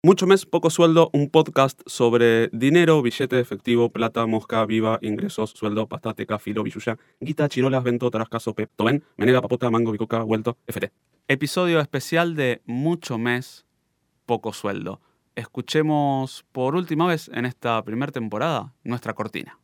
Mucho mes, poco sueldo, un podcast sobre dinero, billete efectivo, plata, mosca, viva, ingresos, sueldo, pastateca, filo, billuya, guita, chirolas, vento, tarascaso, pep, toben, menega, papota, mango, bicoca, vuelto, FT. Episodio especial de Mucho mes, poco sueldo. Escuchemos por última vez en esta primera temporada nuestra cortina.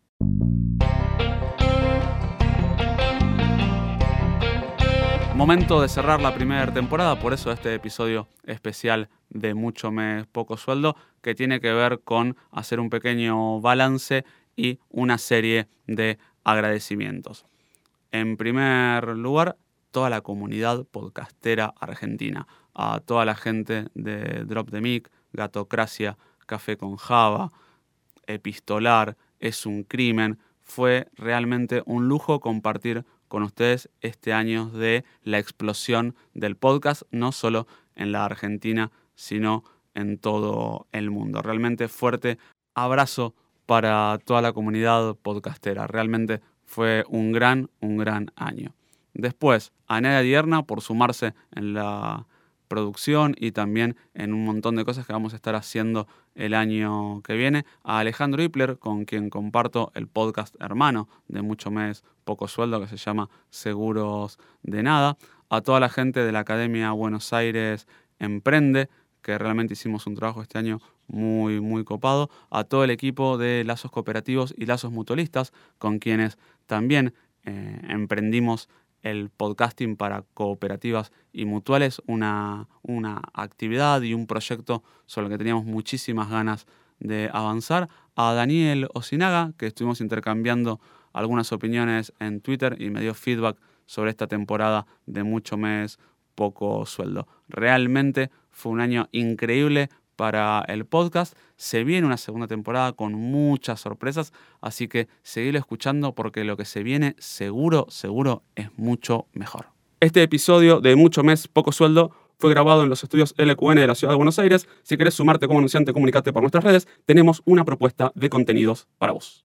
Momento de cerrar la primera temporada, por eso este episodio especial de mucho mes poco sueldo, que tiene que ver con hacer un pequeño balance y una serie de agradecimientos. En primer lugar, toda la comunidad podcastera argentina, a toda la gente de Drop the Mic, Gatocracia, Café con Java, Epistolar, Es un Crimen. Fue realmente un lujo compartir con ustedes este año de la explosión del podcast, no solo en la Argentina, sino en todo el mundo. Realmente fuerte abrazo para toda la comunidad podcastera. Realmente fue un gran, un gran año. Después, a Dierna por sumarse en la producción y también en un montón de cosas que vamos a estar haciendo el año que viene. A Alejandro Hipler, con quien comparto el podcast hermano de Mucho Mes Poco Sueldo, que se llama Seguros de Nada. A toda la gente de la Academia Buenos Aires Emprende, que realmente hicimos un trabajo este año muy, muy copado. A todo el equipo de Lazos Cooperativos y Lazos Mutualistas, con quienes también eh, emprendimos el podcasting para cooperativas y mutuales, una, una actividad y un proyecto sobre el que teníamos muchísimas ganas de avanzar. A Daniel Osinaga, que estuvimos intercambiando algunas opiniones en Twitter y me dio feedback sobre esta temporada de mucho mes, poco sueldo. Realmente fue un año increíble para el podcast. Se viene una segunda temporada con muchas sorpresas, así que seguirlo escuchando porque lo que se viene seguro, seguro es mucho mejor. Este episodio de Mucho Mes, Poco Sueldo fue grabado en los estudios LQN de la Ciudad de Buenos Aires. Si querés sumarte como anunciante, comunicate por nuestras redes. Tenemos una propuesta de contenidos para vos.